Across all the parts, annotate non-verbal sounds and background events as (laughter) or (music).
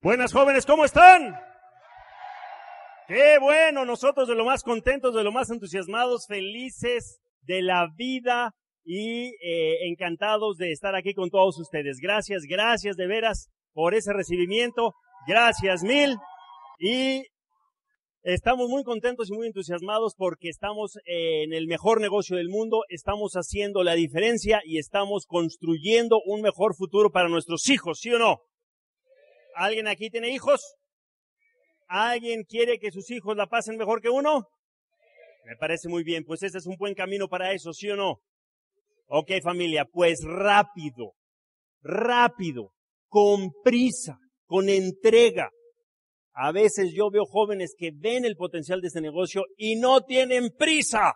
Buenas jóvenes, ¿cómo están? Qué bueno, nosotros de lo más contentos, de lo más entusiasmados, felices de la vida y eh, encantados de estar aquí con todos ustedes. Gracias, gracias de veras por ese recibimiento. Gracias mil. Y estamos muy contentos y muy entusiasmados porque estamos en el mejor negocio del mundo, estamos haciendo la diferencia y estamos construyendo un mejor futuro para nuestros hijos, ¿sí o no? ¿Alguien aquí tiene hijos? ¿Alguien quiere que sus hijos la pasen mejor que uno? Me parece muy bien, pues ese es un buen camino para eso, ¿sí o no? Ok familia, pues rápido, rápido, con prisa, con entrega. A veces yo veo jóvenes que ven el potencial de este negocio y no tienen prisa.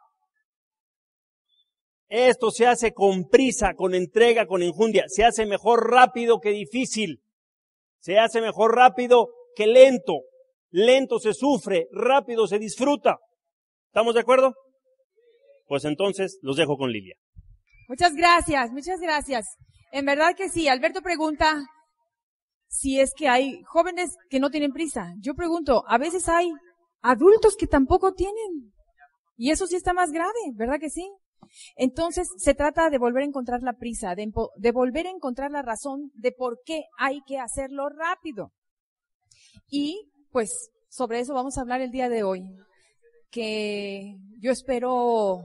Esto se hace con prisa, con entrega, con enjundia. Se hace mejor rápido que difícil. Se hace mejor rápido que lento. Lento se sufre, rápido se disfruta. ¿Estamos de acuerdo? Pues entonces los dejo con Lilia. Muchas gracias, muchas gracias. En verdad que sí. Alberto pregunta si es que hay jóvenes que no tienen prisa. Yo pregunto, a veces hay adultos que tampoco tienen. Y eso sí está más grave, ¿verdad que sí? Entonces, se trata de volver a encontrar la prisa, de, volver a encontrar la razón de por qué hay que hacerlo rápido. Y, pues, sobre eso vamos a hablar el día de hoy. Que yo espero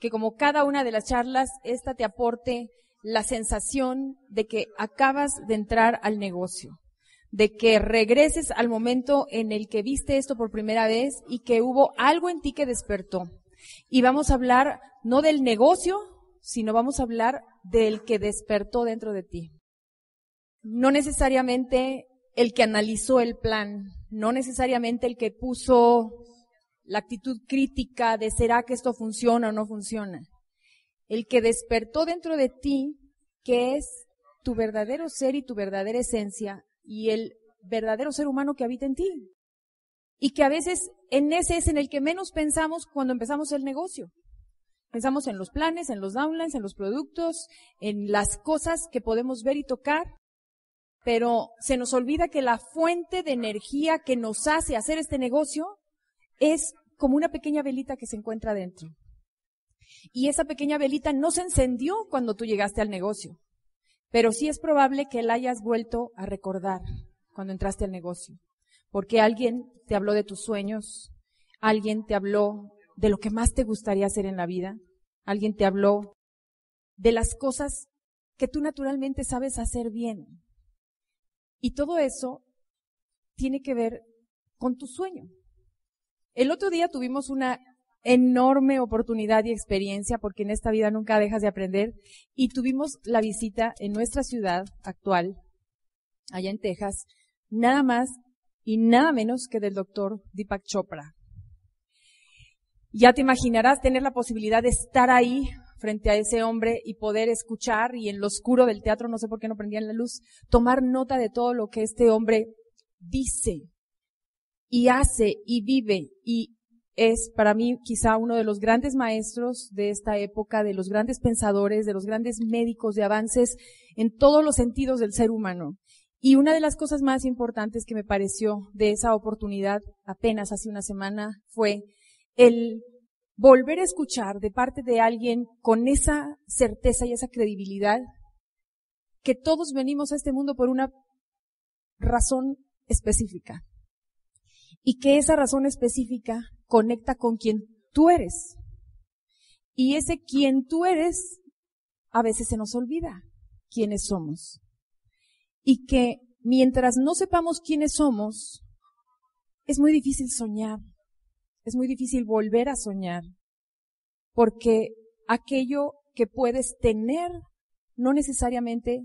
que como cada una de las charlas, esta te aporte la sensación de que acabas de entrar al negocio, de que regreses al momento en el que viste esto por primera vez y que hubo algo en ti que despertó. Y vamos a hablar no del negocio, sino vamos a hablar del que despertó dentro de ti. No necesariamente el que analizó el plan, no necesariamente el que puso la actitud crítica de será que esto funciona o no funciona. El que despertó dentro de ti, que es tu verdadero ser y tu verdadera esencia y el verdadero ser humano que habita en ti y que a veces en ese es en el que menos pensamos cuando empezamos el negocio. Pensamos en los planes, en los downlines, en los productos, en las cosas que podemos ver y tocar, pero se nos olvida que la fuente de energía que nos hace hacer este negocio es como una pequeña velita que se encuentra dentro. Y esa pequeña velita no se encendió cuando tú llegaste al negocio, pero sí es probable que la hayas vuelto a recordar cuando entraste al negocio porque alguien te habló de tus sueños, alguien te habló de lo que más te gustaría hacer en la vida, alguien te habló de las cosas que tú naturalmente sabes hacer bien. Y todo eso tiene que ver con tu sueño. El otro día tuvimos una enorme oportunidad y experiencia, porque en esta vida nunca dejas de aprender, y tuvimos la visita en nuestra ciudad actual, allá en Texas, nada más y nada menos que del doctor Deepak Chopra. Ya te imaginarás tener la posibilidad de estar ahí frente a ese hombre y poder escuchar y en lo oscuro del teatro, no sé por qué no prendían la luz, tomar nota de todo lo que este hombre dice y hace y vive y es para mí quizá uno de los grandes maestros de esta época, de los grandes pensadores, de los grandes médicos, de avances en todos los sentidos del ser humano. Y una de las cosas más importantes que me pareció de esa oportunidad apenas hace una semana fue el volver a escuchar de parte de alguien con esa certeza y esa credibilidad que todos venimos a este mundo por una razón específica. Y que esa razón específica conecta con quien tú eres. Y ese quien tú eres a veces se nos olvida quiénes somos y que mientras no sepamos quiénes somos, es muy difícil soñar, es muy difícil volver a soñar, porque aquello que puedes tener no necesariamente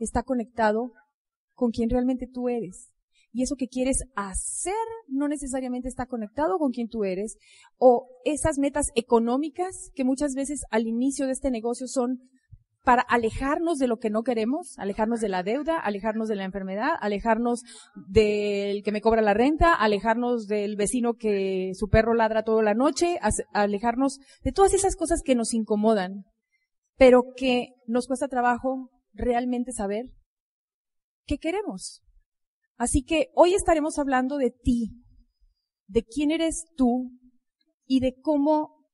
está conectado con quien realmente tú eres. Y eso que quieres hacer no necesariamente está conectado con quien tú eres. O esas metas económicas que muchas veces al inicio de este negocio son para alejarnos de lo que no queremos, alejarnos de la deuda, alejarnos de la enfermedad, alejarnos del que me cobra la renta, alejarnos del vecino que su perro ladra toda la noche, alejarnos de todas esas cosas que nos incomodan, pero que nos cuesta trabajo realmente saber qué queremos. Así que hoy estaremos hablando de ti, de quién eres tú y de cómo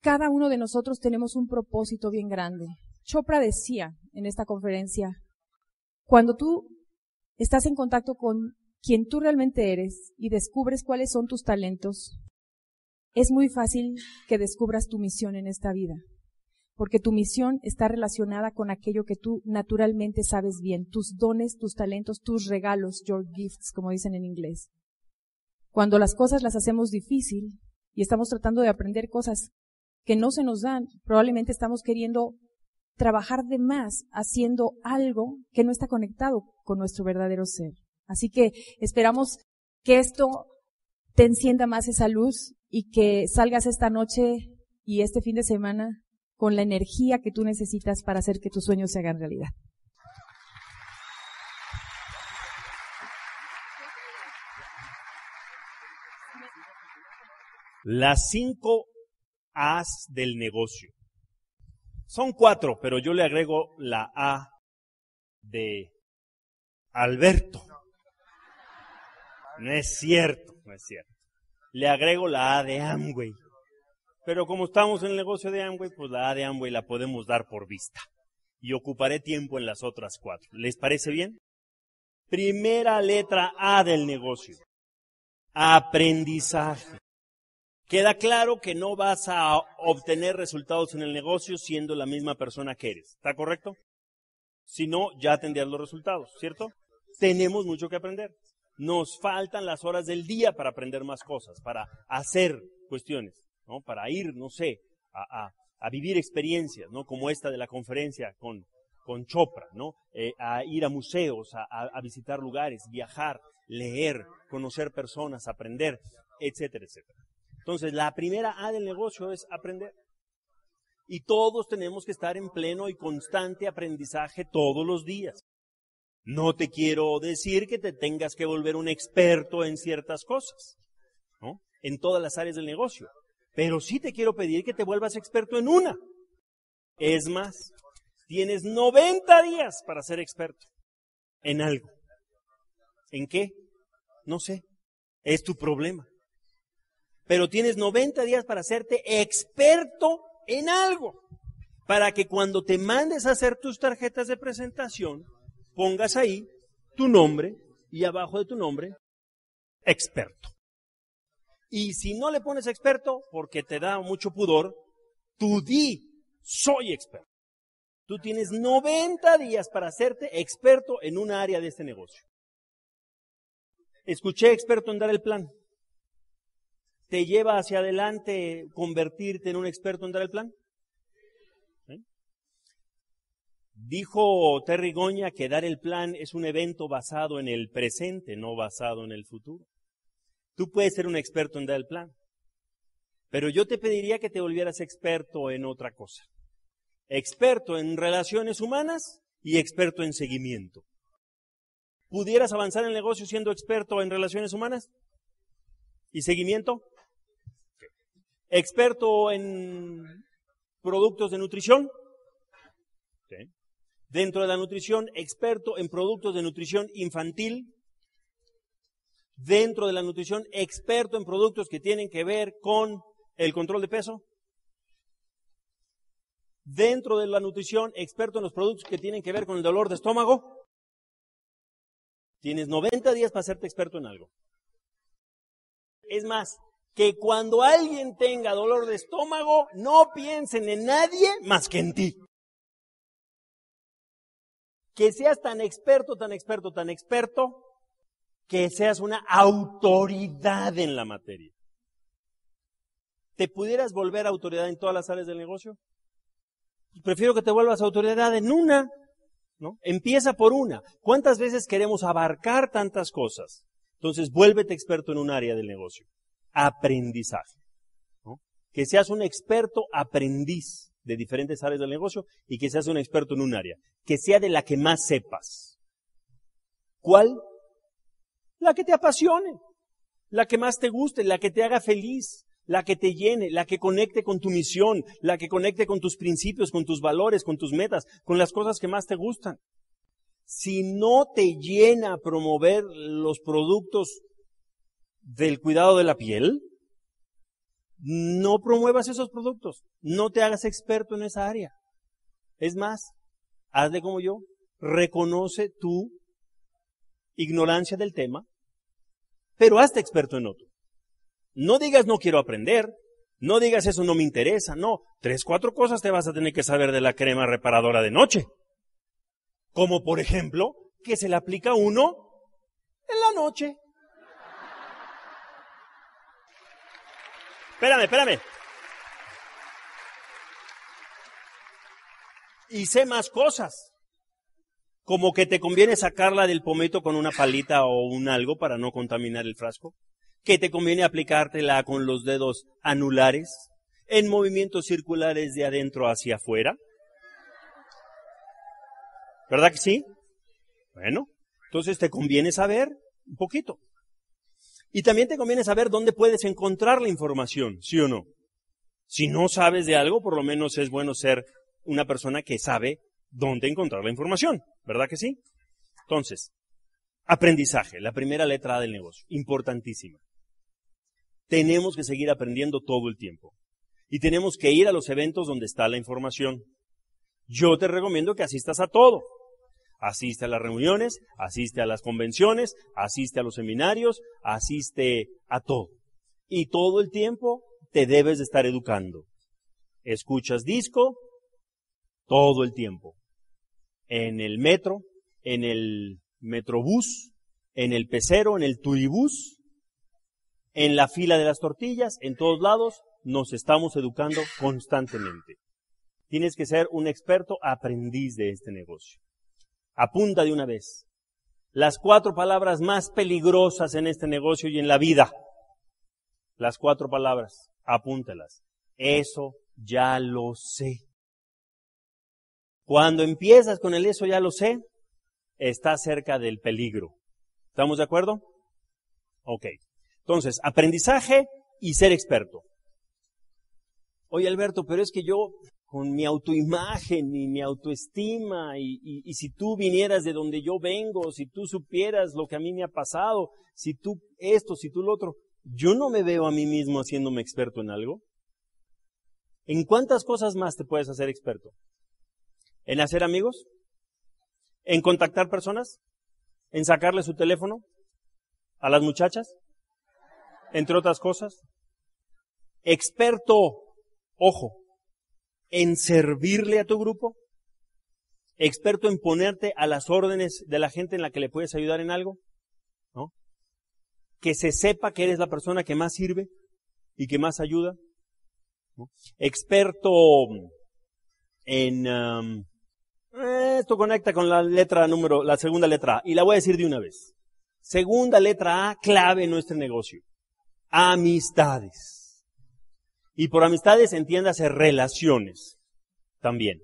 cada uno de nosotros tenemos un propósito bien grande. Chopra decía en esta conferencia, cuando tú estás en contacto con quien tú realmente eres y descubres cuáles son tus talentos, es muy fácil que descubras tu misión en esta vida, porque tu misión está relacionada con aquello que tú naturalmente sabes bien, tus dones, tus talentos, tus regalos, your gifts, como dicen en inglés. Cuando las cosas las hacemos difícil y estamos tratando de aprender cosas que no se nos dan, probablemente estamos queriendo trabajar de más haciendo algo que no está conectado con nuestro verdadero ser. Así que esperamos que esto te encienda más esa luz y que salgas esta noche y este fin de semana con la energía que tú necesitas para hacer que tus sueños se hagan realidad. Las cinco As del negocio. Son cuatro, pero yo le agrego la A de Alberto. No es cierto, no es cierto. Le agrego la A de Amway. Pero como estamos en el negocio de Amway, pues la A de Amway la podemos dar por vista. Y ocuparé tiempo en las otras cuatro. ¿Les parece bien? Primera letra A del negocio. Aprendizaje. Queda claro que no vas a obtener resultados en el negocio siendo la misma persona que eres. ¿Está correcto? Si no, ya tendrías los resultados, ¿cierto? Tenemos mucho que aprender. Nos faltan las horas del día para aprender más cosas, para hacer cuestiones, ¿no? Para ir, no sé, a, vivir experiencias, ¿no? Como esta de la conferencia con, Chopra, ¿no? Eh, a ir a museos, a, a visitar lugares, viajar, leer, conocer personas, aprender, etcétera, etcétera. Entonces, la primera A del negocio es aprender. Y todos tenemos que estar en pleno y constante aprendizaje todos los días. No te quiero decir que te tengas que volver un experto en ciertas cosas, ¿no? En todas las áreas del negocio. Pero sí te quiero pedir que te vuelvas experto en una. Es más, tienes 90 días para ser experto en algo. ¿En qué? No sé. Es tu problema pero tienes 90 días para hacerte experto en algo, para que cuando te mandes a hacer tus tarjetas de presentación, pongas ahí tu nombre y abajo de tu nombre, experto. Y si no le pones experto, porque te da mucho pudor, tú di, soy experto. Tú tienes 90 días para hacerte experto en un área de este negocio. Escuché experto en dar el plan te lleva hacia adelante convertirte en un experto en dar el plan? ¿Eh? Dijo Terry Goña que dar el plan es un evento basado en el presente, no basado en el futuro. Tú puedes ser un experto en dar el plan, pero yo te pediría que te volvieras experto en otra cosa. Experto en relaciones humanas y experto en seguimiento. ¿Pudieras avanzar en el negocio siendo experto en relaciones humanas? ¿Y seguimiento? Experto en productos de nutrición. Dentro de la nutrición, experto en productos de nutrición infantil. Dentro de la nutrición, experto en productos que tienen que ver con el control de peso. Dentro de la nutrición, experto en los productos que tienen que ver con el dolor de estómago. Tienes 90 días para hacerte experto en algo. Es más, que cuando alguien tenga dolor de estómago, no piensen en nadie más que en ti. Que seas tan experto, tan experto, tan experto, que seas una autoridad en la materia. ¿Te pudieras volver autoridad en todas las áreas del negocio? Prefiero que te vuelvas autoridad en una, ¿no? Empieza por una. ¿Cuántas veces queremos abarcar tantas cosas? Entonces, vuélvete experto en un área del negocio aprendizaje. Que seas un experto aprendiz de diferentes áreas del negocio y que seas un experto en un área. Que sea de la que más sepas. ¿Cuál? La que te apasione, la que más te guste, la que te haga feliz, la que te llene, la que conecte con tu misión, la que conecte con tus principios, con tus valores, con tus metas, con las cosas que más te gustan. Si no te llena promover los productos del cuidado de la piel, no promuevas esos productos. No te hagas experto en esa área. Es más, hazle como yo. Reconoce tu ignorancia del tema, pero hazte experto en otro. No digas no quiero aprender, no digas eso no me interesa, no. Tres, cuatro cosas te vas a tener que saber de la crema reparadora de noche. Como por ejemplo, que se le aplica uno en la noche. Espérame, espérame. Y sé más cosas. Como que te conviene sacarla del pomito con una palita o un algo para no contaminar el frasco. Que te conviene aplicártela con los dedos anulares en movimientos circulares de adentro hacia afuera. ¿Verdad que sí? Bueno, entonces te conviene saber un poquito. Y también te conviene saber dónde puedes encontrar la información, ¿sí o no? Si no sabes de algo, por lo menos es bueno ser una persona que sabe dónde encontrar la información, ¿verdad que sí? Entonces, aprendizaje, la primera letra del negocio, importantísima. Tenemos que seguir aprendiendo todo el tiempo. Y tenemos que ir a los eventos donde está la información. Yo te recomiendo que asistas a todo. Asiste a las reuniones, asiste a las convenciones, asiste a los seminarios, asiste a todo. Y todo el tiempo te debes de estar educando. Escuchas disco todo el tiempo. En el metro, en el metrobús, en el pecero, en el turibús, en la fila de las tortillas, en todos lados, nos estamos educando constantemente. Tienes que ser un experto aprendiz de este negocio. Apunta de una vez. Las cuatro palabras más peligrosas en este negocio y en la vida. Las cuatro palabras. Apúntalas. Eso ya lo sé. Cuando empiezas con el eso ya lo sé, estás cerca del peligro. ¿Estamos de acuerdo? Ok. Entonces, aprendizaje y ser experto. Oye Alberto, pero es que yo con mi autoimagen y mi autoestima y, si tú vinieras de donde yo vengo, si tú supieras lo que a mí me ha pasado, si tú esto, si tú lo otro, yo no me veo a mí mismo haciéndome experto en algo. ¿En cuántas cosas más te puedes hacer experto? ¿En hacer amigos? ¿En contactar personas? ¿En sacarle su teléfono a las muchachas? Entre otras cosas. Experto, ojo, en servirle a tu grupo, experto en ponerte a las órdenes de la gente en la que le puedes ayudar en algo, ¿no? Que se sepa que eres la persona que más sirve y que más ayuda. Experto en... Um, esto conecta con la letra número, la segunda letra A, y la voy a decir de una vez. Segunda letra A, clave en nuestro negocio. Amistades. Y por amistades entiéndase relaciones también.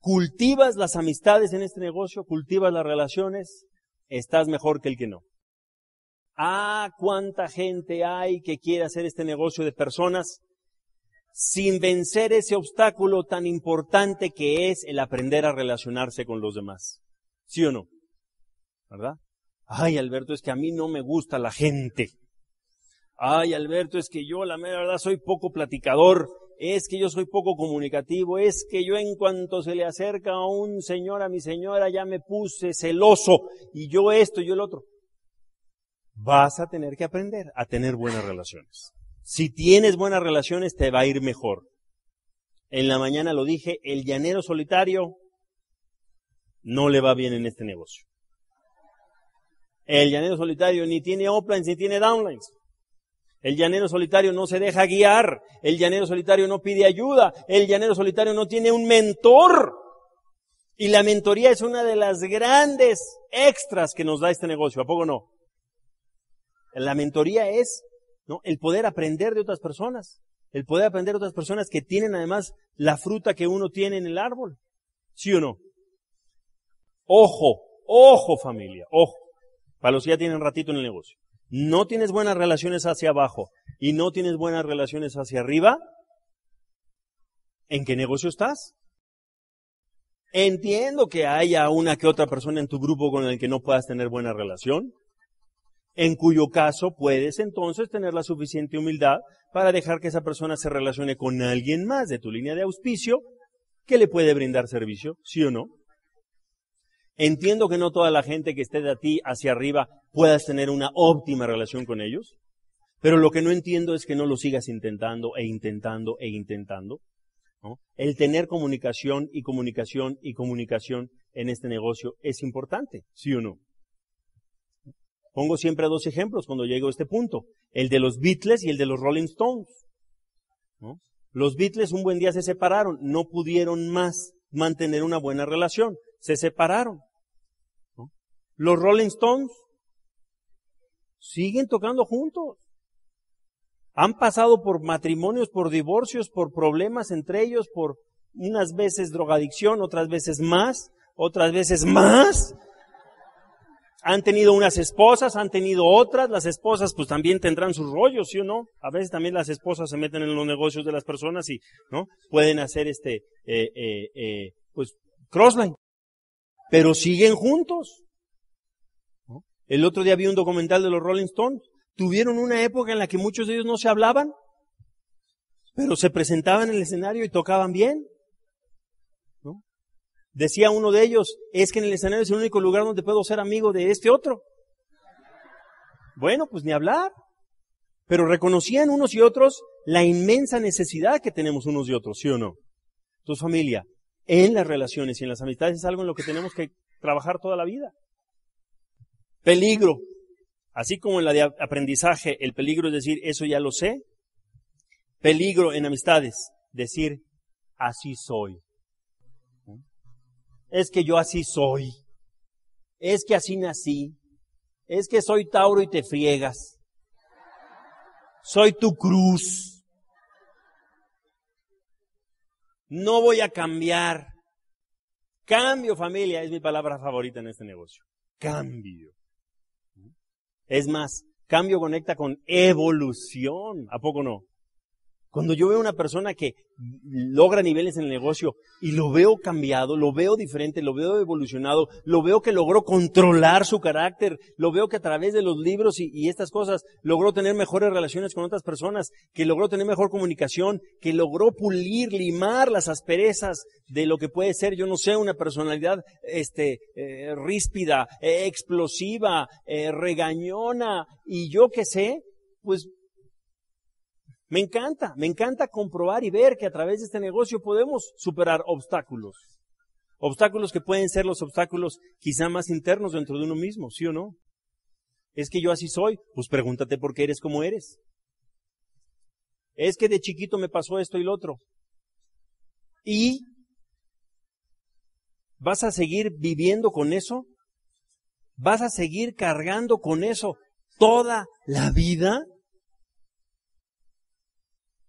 Cultivas las amistades en este negocio, cultivas las relaciones, estás mejor que el que no. Ah, cuánta gente hay que quiere hacer este negocio de personas sin vencer ese obstáculo tan importante que es el aprender a relacionarse con los demás. ¿Sí o no? ¿Verdad? Ay, Alberto, es que a mí no me gusta la gente. Ay, Alberto, es que yo la verdad soy poco platicador, es que yo soy poco comunicativo, es que yo en cuanto se le acerca a un señor, a mi señora, ya me puse celoso y yo esto yo el otro. Vas a tener que aprender a tener buenas relaciones. Si tienes buenas relaciones, te va a ir mejor. En la mañana lo dije, el llanero solitario no le va bien en este negocio. El llanero solitario ni tiene uplines ni tiene downlines. El llanero solitario no se deja guiar. El llanero solitario no pide ayuda. El llanero solitario no tiene un mentor. Y la mentoría es una de las grandes extras que nos da este negocio. ¿A poco no? La mentoría es ¿no? el poder aprender de otras personas. El poder aprender de otras personas que tienen además la fruta que uno tiene en el árbol. ¿Sí o no? Ojo, ojo familia, ojo. Para los que ya tienen ratito en el negocio no tienes buenas relaciones hacia abajo y no tienes buenas relaciones hacia arriba, ¿en qué negocio estás? Entiendo que haya una que otra persona en tu grupo con el que no puedas tener buena relación, en cuyo caso puedes entonces tener la suficiente humildad para dejar que esa persona se relacione con alguien más de tu línea de auspicio que le puede brindar servicio, ¿sí o no? Entiendo que no toda la gente que esté de ti hacia arriba puedas tener una óptima relación con ellos, pero lo que no entiendo es que no lo sigas intentando e intentando e intentando. El tener comunicación y comunicación y comunicación en este negocio es importante, ¿sí o no? Pongo siempre dos ejemplos cuando llego a este punto, el de los Beatles y el de los Rolling Stones. Los Beatles un buen día se separaron, no pudieron más mantener una buena relación, se separaron. Los Rolling Stones siguen tocando juntos. Han pasado por matrimonios, por divorcios, por problemas entre ellos, por unas veces drogadicción, otras veces más, otras veces más. Han tenido unas esposas, han tenido otras, las esposas pues también tendrán sus rollos, ¿sí o no? A veces también las esposas se meten en los negocios de las personas y, ¿no? Pueden hacer este, eh, eh, eh, pues, crossline. Pero siguen juntos. El otro día vi un documental de los Rolling Stones. Tuvieron una época en la que muchos de ellos no se hablaban, pero se presentaban en el escenario y tocaban bien. Decía uno de ellos, es que en el escenario es el único lugar donde puedo ser amigo de este otro. Bueno, pues ni hablar. Pero reconocían unos y otros la inmensa necesidad que tenemos unos y otros, ¿sí o no? Tu familia, en las relaciones y en las amistades es algo en lo que tenemos que trabajar toda la vida. Peligro. Así como en la de aprendizaje, el peligro es decir, eso ya lo sé. Peligro en amistades, decir, así soy es que yo así soy, es que así nací, es que soy Tauro y te friegas, soy tu cruz, no voy a cambiar. Cambio, familia, es mi palabra favorita en este negocio. Cambio. Es más, cambio conecta con evolución. ¿A poco no? Cuando yo veo una persona que logra niveles en el negocio y lo veo cambiado, lo veo diferente, lo veo evolucionado, lo veo que logró controlar su carácter, lo veo que a través de los libros y, estas cosas logró tener mejores relaciones con otras personas, que logró tener mejor comunicación, que logró pulir, limar las asperezas de lo que puede ser, yo no sé, una personalidad este, eh, ríspida, eh, explosiva, eh, regañona y yo qué sé, pues me encanta, me encanta comprobar y ver que a través de este negocio podemos superar obstáculos. Obstáculos que pueden ser los obstáculos quizá más internos dentro de uno mismo, ¿sí o no? Es que yo así soy, pues pregúntate por qué eres como eres. Es que de chiquito me pasó esto y lo otro. ¿Y vas a seguir viviendo con eso? ¿Vas a seguir cargando con eso toda la vida?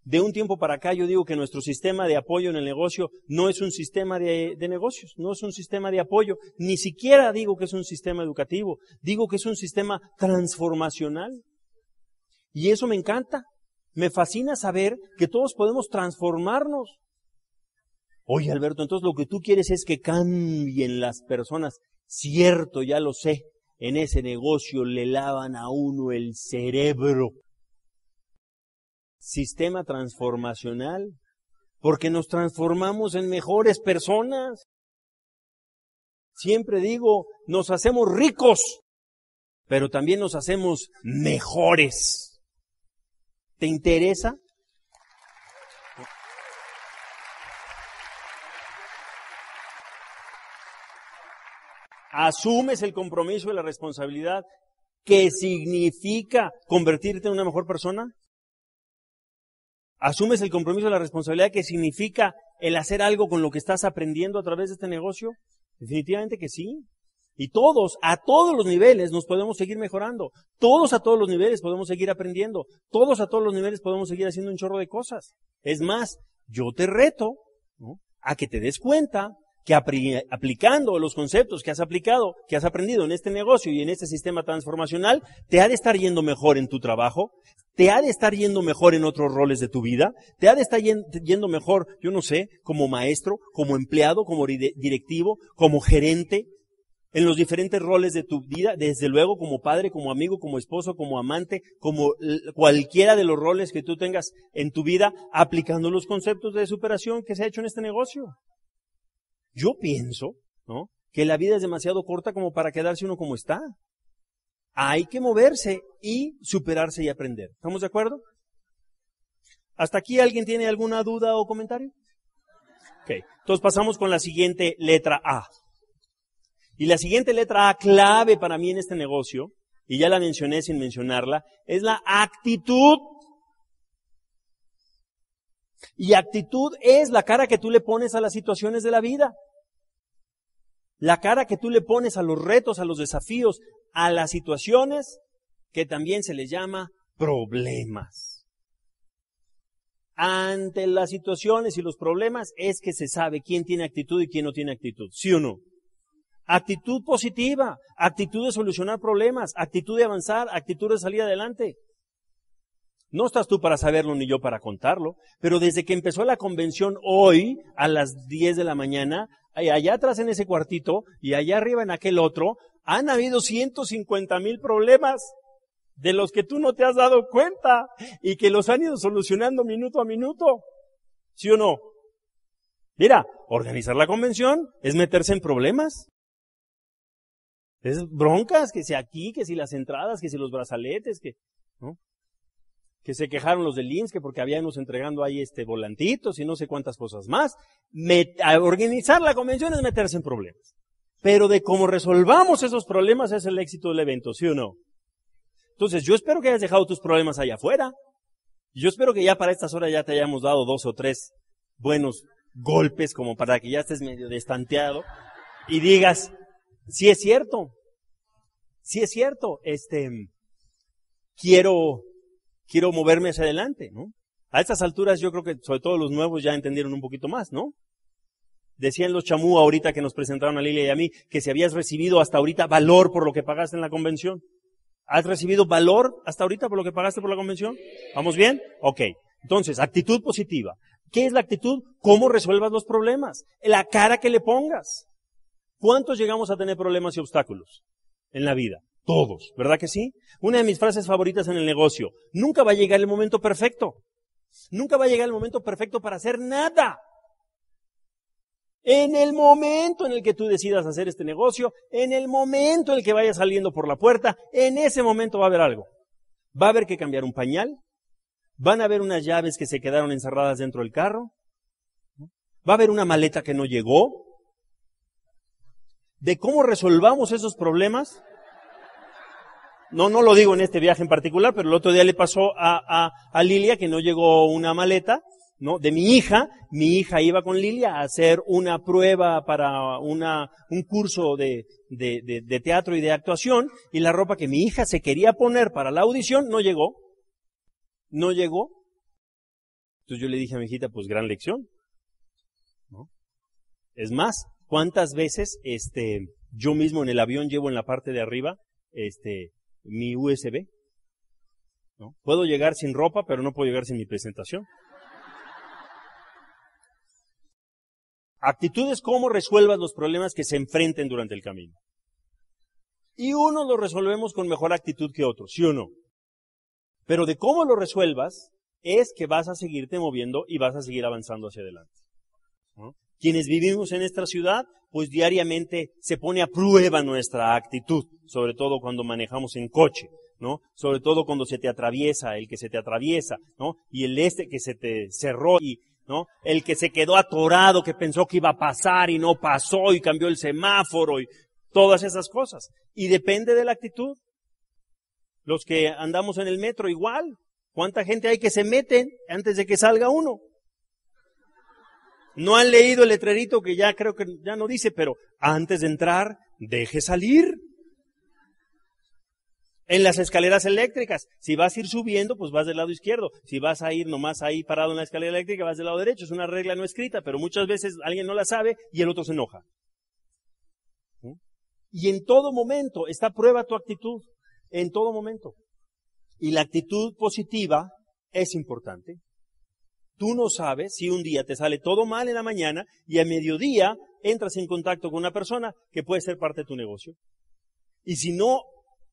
De un tiempo para acá yo digo que nuestro sistema de apoyo en el negocio no es un sistema de, negocios, no es un sistema de apoyo, ni siquiera digo que es un sistema educativo, digo que es un sistema transformacional. Y eso me encanta, me fascina saber que todos podemos transformarnos. Oye Alberto, entonces lo que tú quieres es que cambien las personas. Cierto, ya lo sé, en ese negocio le lavan a uno el cerebro sistema transformacional, porque nos transformamos en mejores personas. Siempre digo, nos hacemos ricos, pero también nos hacemos mejores. ¿Te interesa? Asumes el compromiso y la responsabilidad que significa convertirte en una mejor persona? ¿Asumes el compromiso de la responsabilidad que significa el hacer algo con lo que estás aprendiendo a través de este negocio? Definitivamente que sí. Y todos, a todos los niveles, nos podemos seguir mejorando. Todos a todos los niveles podemos seguir aprendiendo. Todos a todos los niveles podemos seguir haciendo un chorro de cosas. Es más, yo te reto a que te des cuenta que aplicando los conceptos que has aplicado, que has aprendido en este negocio y en este sistema transformacional, te ha de estar yendo mejor en tu trabajo, te ha de estar yendo mejor en otros roles de tu vida, te ha de estar yendo mejor, yo no sé, como maestro, como empleado, como directivo, como gerente, en los diferentes roles de tu vida, desde luego como padre, como amigo, como esposo, como amante, como cualquiera de los roles que tú tengas en tu vida, aplicando los conceptos de superación que se ha hecho en este negocio. Yo pienso, ¿no? Que la vida es demasiado corta como para quedarse uno como está. Hay que moverse y superarse y aprender. ¿Estamos de acuerdo? ¿Hasta aquí alguien tiene alguna duda o comentario? Ok, entonces pasamos con la siguiente letra A. Y la siguiente letra A clave para mí en este negocio, y ya la mencioné sin mencionarla, es la actitud. Y actitud es la cara que tú le pones a las situaciones de la vida. La cara que tú le pones a los retos, a los desafíos, a las situaciones que también se les llama problemas. Ante las situaciones y los problemas es que se sabe quién tiene actitud y quién no tiene actitud. ¿Sí o no? Actitud positiva, actitud de solucionar problemas, actitud de avanzar, actitud de salir adelante. No estás tú para saberlo ni yo para contarlo, pero desde que empezó la convención hoy a las 10 de la mañana, allá atrás en ese cuartito y allá arriba en aquel otro, han habido 150 mil problemas de los que tú no te has dado cuenta y que los han ido solucionando minuto a minuto. ¿Sí o no? Mira, organizar la convención es meterse en problemas. Es broncas, que si aquí, que si las entradas, que si los brazaletes, que, ¿no? Que se quejaron los del IMSS, que porque habíamos entregando ahí este volantitos y no sé cuántas cosas más. organizar la convención es meterse en problemas. Pero de cómo resolvamos esos problemas es el éxito del evento, ¿sí o no? Entonces, yo espero que hayas dejado tus problemas allá afuera. Yo espero que ya para estas horas ya te hayamos dado dos o tres buenos golpes como para que ya estés medio destanteado y digas, Sí es cierto. Sí es cierto. Este, quiero, quiero moverme hacia adelante, ¿no? A estas alturas yo creo que sobre todo los nuevos ya entendieron un poquito más, ¿no? Decían los chamú ahorita que nos presentaron a Lilia y a mí que si habías recibido hasta ahorita valor por lo que pagaste en la convención. ¿Has recibido valor hasta ahorita por lo que pagaste por la convención? ¿Vamos bien? Ok. Entonces, actitud positiva. ¿Qué es la actitud? ¿Cómo resuelvas los problemas? La cara que le pongas. ¿Cuántos llegamos a tener problemas y obstáculos en la vida? Todos, ¿verdad que sí? Una de mis frases favoritas en el negocio, nunca va a llegar el momento perfecto. Nunca va a llegar el momento perfecto para hacer nada. En el momento en el que tú decidas hacer este negocio, en el momento en el que vayas saliendo por la puerta, en ese momento va a haber algo. Va a haber que cambiar un pañal, van a haber unas llaves que se quedaron encerradas dentro del carro, va a haber una maleta que no llegó, de cómo resolvamos esos problemas. No, no lo digo en este viaje en particular, pero el otro día le pasó a, a, Lilia que no llegó una maleta, ¿no? De mi hija. Mi hija iba con Lilia a hacer una prueba para una, un curso de, de, teatro y de actuación y la ropa que mi hija se quería poner para la audición no llegó. No llegó. Entonces yo le dije a mi hijita, pues gran lección. ¿no? Es más, ¿Cuántas veces este, yo mismo en el avión llevo en la parte de arriba este, mi USB? ¿No? Puedo llegar sin ropa, pero no puedo llegar sin mi presentación. Actitudes cómo resuelvas los problemas que se enfrenten durante el camino. Y uno lo resolvemos con mejor actitud que otro, ¿sí o no? Pero de cómo lo resuelvas es que vas a seguirte moviendo y vas a seguir avanzando hacia adelante. Quienes vivimos en esta ciudad, pues diariamente se pone a prueba nuestra actitud, sobre todo cuando manejamos en coche, ¿no? Sobre todo cuando se te atraviesa el que se te atraviesa, ¿no? Y el este que se te cerró y, ¿no? El que se quedó atorado, que pensó que iba a pasar y no pasó y cambió el semáforo y todas esas cosas. Y depende de la actitud. Los que andamos en el metro igual. ¿Cuánta gente hay que se meten antes de que salga uno? No han leído el letrerito que ya creo que ya no dice, pero antes de entrar, deje salir. En las escaleras eléctricas, si vas a ir subiendo, pues vas del lado izquierdo. Si vas a ir nomás ahí parado en la escalera eléctrica, vas del lado derecho. Es una regla no escrita, pero muchas veces alguien no la sabe y el otro se enoja. Y en todo momento está prueba tu actitud. En todo momento. Y la actitud positiva es importante. Tú no sabes si un día te sale todo mal en la mañana y a mediodía entras en contacto con una persona que puede ser parte de tu negocio. Y si no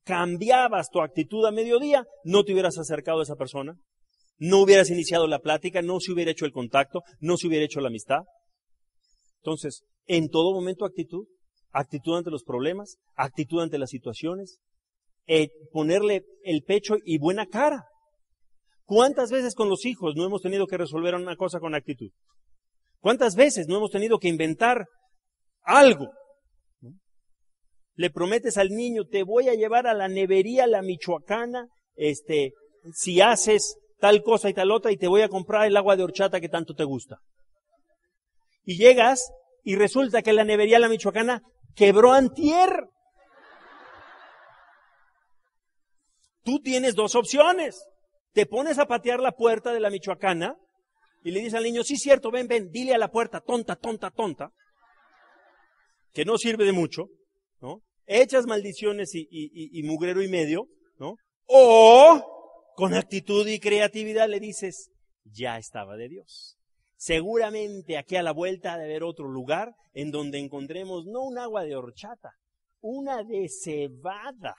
cambiabas tu actitud a mediodía, no te hubieras acercado a esa persona, no hubieras iniciado la plática, no se hubiera hecho el contacto, no se hubiera hecho la amistad. Entonces, en todo momento actitud, actitud ante los problemas, actitud ante las situaciones, eh, ponerle el pecho y buena cara. ¿Cuántas veces con los hijos no hemos tenido que resolver una cosa con actitud? ¿Cuántas veces no hemos tenido que inventar algo? Le prometes al niño, te voy a llevar a la nevería, la michoacana, este, si haces tal cosa y tal otra y te voy a comprar el agua de horchata que tanto te gusta. Y llegas y resulta que la nevería, la michoacana, quebró antier. Tú tienes dos opciones. Te pones a patear la puerta de la michoacana y le dices al niño, sí, cierto, ven, ven, dile a la puerta, tonta, tonta, tonta, que no sirve de mucho, ¿no? Echas maldiciones y, mugrero y medio, ¿no? O con actitud y creatividad le dices, ya estaba de Dios. Seguramente aquí a la vuelta de haber otro lugar en donde encontremos no un agua de horchata, una de cebada.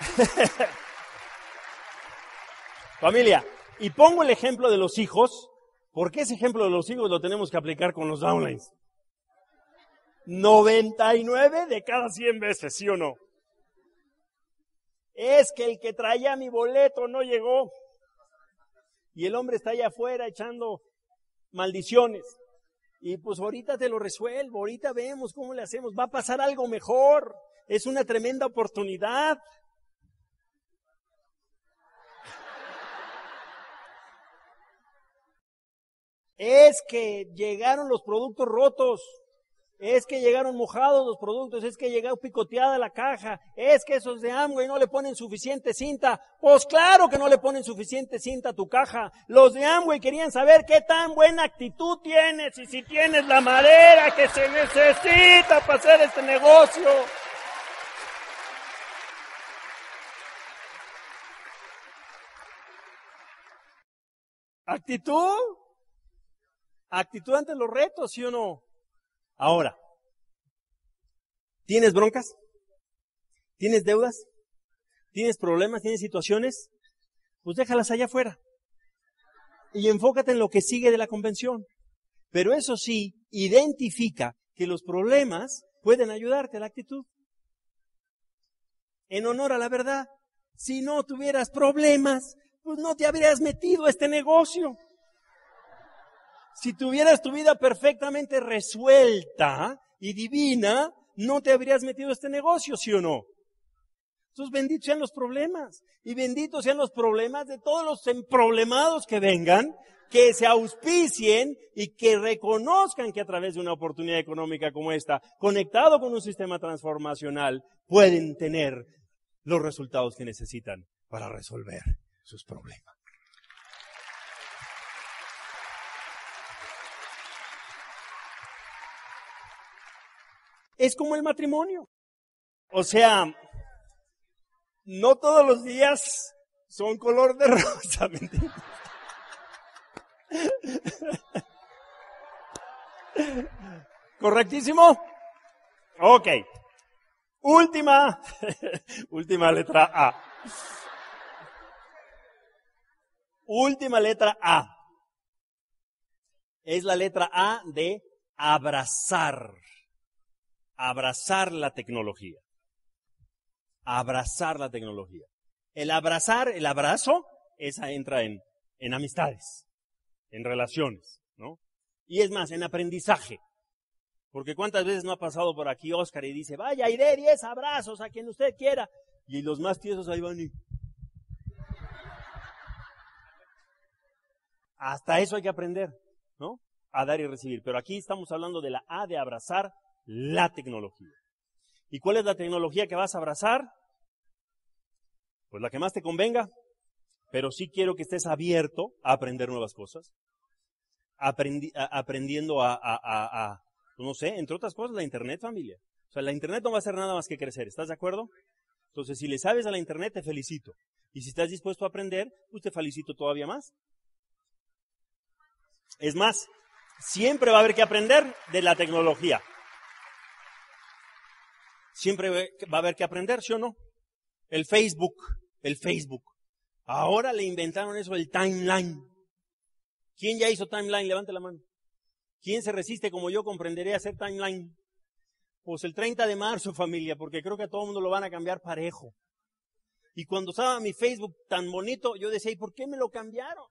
(laughs) Familia, y pongo el ejemplo de los hijos, porque ese ejemplo de los hijos lo tenemos que aplicar con los downlines. 99 de cada 100 veces, ¿sí o no? Es que el que traía mi boleto no llegó. Y el hombre está allá afuera echando maldiciones. Y pues ahorita te lo resuelvo, ahorita vemos cómo le hacemos, va a pasar algo mejor. Es una tremenda oportunidad. Es que llegaron los productos rotos. Es que llegaron mojados los productos, es que llegó picoteada la caja, es que esos de Amway no le ponen suficiente cinta. Pues claro que no le ponen suficiente cinta a tu caja. Los de Amway querían saber qué tan buena actitud tienes y si tienes la madera que se necesita para hacer este negocio. Actitud. Actitud ante los retos, ¿sí o no? Ahora, ¿tienes broncas? ¿Tienes deudas? ¿Tienes problemas? ¿Tienes situaciones? Pues déjalas allá afuera. Y enfócate en lo que sigue de la convención. Pero eso sí, identifica que los problemas pueden ayudarte a la actitud. En honor a la verdad, si no tuvieras problemas, pues no te habrías metido a este negocio. Si tuvieras tu vida perfectamente resuelta y divina, no te habrías metido este negocio, ¿sí o no? Entonces, benditos sean los problemas. Y benditos sean los problemas de todos los emproblemados que vengan, que se auspicien y que reconozcan que a través de una oportunidad económica como esta, conectado con un sistema transformacional, pueden tener los resultados que necesitan para resolver sus problemas. Es como el matrimonio. O sea, no todos los días son color de (laughs) rosa, ¿me ¿Correctísimo? Ok. Última, (laughs) última letra A. Última letra A. Es la letra A de abrazar abrazar la tecnología. Abrazar la tecnología. El abrazar, el abrazo, esa entra en, en amistades, en relaciones, ¿no? Y es más, en aprendizaje. Porque cuántas veces no ha pasado por aquí Oscar y dice, vaya, iré 10 abrazos a quien usted quiera. Y los más tiesos ahí van y... Hasta eso hay que aprender, ¿no? A dar y recibir. Pero aquí estamos hablando de la A de abrazar la tecnología. ¿Y cuál es la tecnología que vas a abrazar? Pues la que más te convenga, pero sí quiero que estés abierto a aprender nuevas cosas. aprendiendo a, a, no sé, entre otras cosas, la Internet, familia. O sea, la Internet no va a hacer nada más que crecer, ¿estás de acuerdo? Entonces, si le sabes a la Internet, te felicito. Y si estás dispuesto a aprender, pues te felicito todavía más. Es más, siempre va a haber que aprender de la tecnología. Siempre va a haber que aprender, ¿sí o no? El Facebook, el Facebook. Ahora le inventaron eso, el timeline. ¿Quién ya hizo timeline? Levante la mano. ¿Quién se resiste como yo comprenderé hacer timeline? Pues el 30 de marzo, familia, porque creo que a todo el mundo lo van a cambiar parejo. Y cuando estaba mi Facebook tan bonito, yo decía, ¿y por qué me lo cambiaron?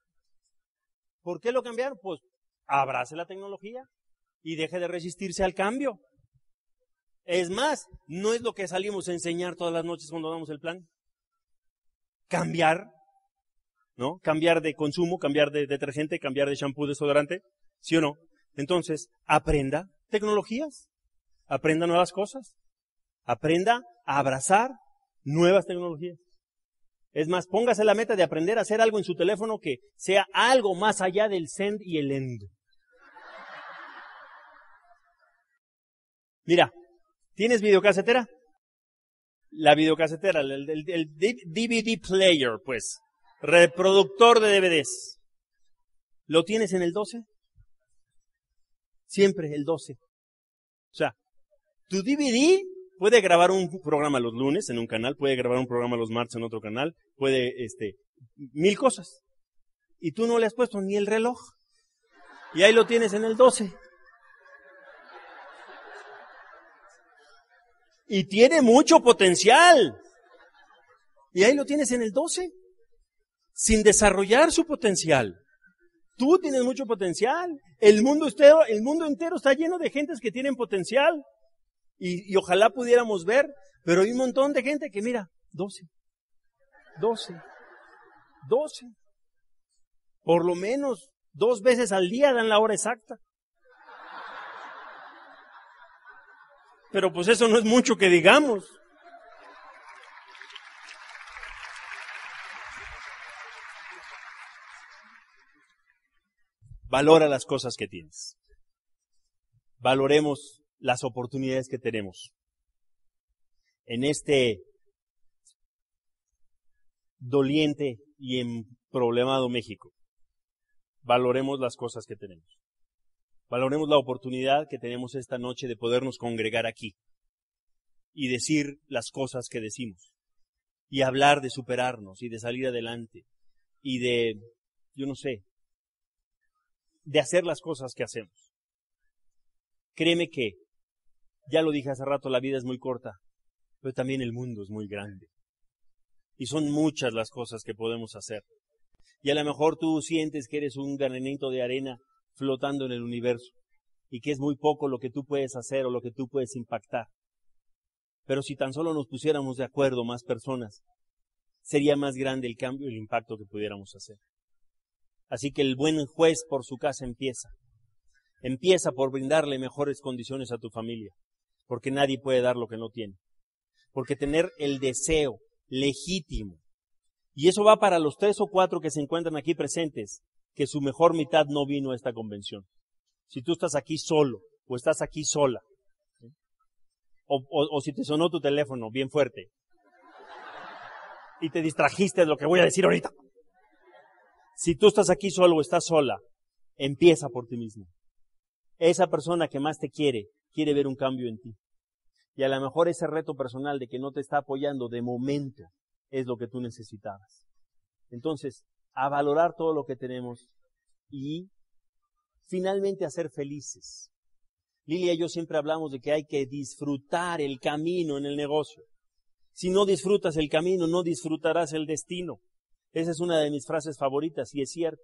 ¿Por qué lo cambiaron? Pues abrace la tecnología y deje de resistirse al cambio. Es más, no es lo que salimos a enseñar todas las noches cuando damos el plan. Cambiar, ¿no? Cambiar de consumo, cambiar de detergente, cambiar de shampoo, desodorante, ¿sí o no? Entonces, aprenda tecnologías, aprenda nuevas cosas, aprenda a abrazar nuevas tecnologías. Es más, póngase la meta de aprender a hacer algo en su teléfono que sea algo más allá del send y el end. Mira, ¿tienes videocasetera? La videocasetera, el, DVD player, pues, reproductor de DVDs. ¿Lo tienes en el 12? Siempre el 12. O sea, tu DVD puede grabar un programa los lunes en un canal, puede grabar un programa los martes en otro canal, puede, este, mil cosas. Y tú no le has puesto ni el reloj. Y ahí lo tienes en el 12. Y tiene mucho potencial. Y ahí lo tienes en el 12. Sin desarrollar su potencial. Tú tienes mucho potencial. El mundo entero, el mundo entero está lleno de gentes que tienen potencial. Y, y, ojalá pudiéramos ver, pero hay un montón de gente que mira, 12, 12, 12. Por lo menos dos veces al día dan la hora exacta. Pero pues eso no es mucho que digamos. Valora las cosas que tienes. Valoremos las oportunidades que tenemos. En este doliente y problemado México, valoremos las cosas que tenemos. Valoremos la oportunidad que tenemos esta noche de podernos congregar aquí y decir las cosas que decimos y hablar de superarnos y de salir adelante y de, yo no sé, de hacer las cosas que hacemos. Créeme que, ya lo dije hace rato, la vida es muy corta, pero también el mundo es muy grande. Y son muchas las cosas que podemos hacer. Y a lo mejor tú sientes que eres un granito de arena flotando en el universo y que es muy poco lo que tú puedes hacer o lo que tú puedes impactar. Pero si tan solo nos pusiéramos de acuerdo más personas, sería más grande el cambio y el impacto que pudiéramos hacer. Así que el buen juez por su casa empieza. Empieza por brindarle mejores condiciones a tu familia, porque nadie puede dar lo que no tiene. Porque tener el deseo legítimo, y eso va para los tres o cuatro que se encuentran aquí presentes, que su mejor mitad no vino a esta convención. Si tú estás aquí solo o estás aquí sola, o, si te sonó tu teléfono bien fuerte y te distrajiste de lo que voy a decir ahorita. Si tú estás aquí solo o estás sola, empieza por ti mismo. Esa persona que más te quiere, quiere ver un cambio en ti. Y a lo mejor ese reto personal de que no te está apoyando de momento es lo que tú necesitabas. Entonces, a valorar todo lo que tenemos y finalmente a ser felices. Lilia y yo siempre hablamos de que hay que disfrutar el camino en el negocio. Si no disfrutas el camino, no disfrutarás el destino. Esa es una de mis frases favoritas y es cierto.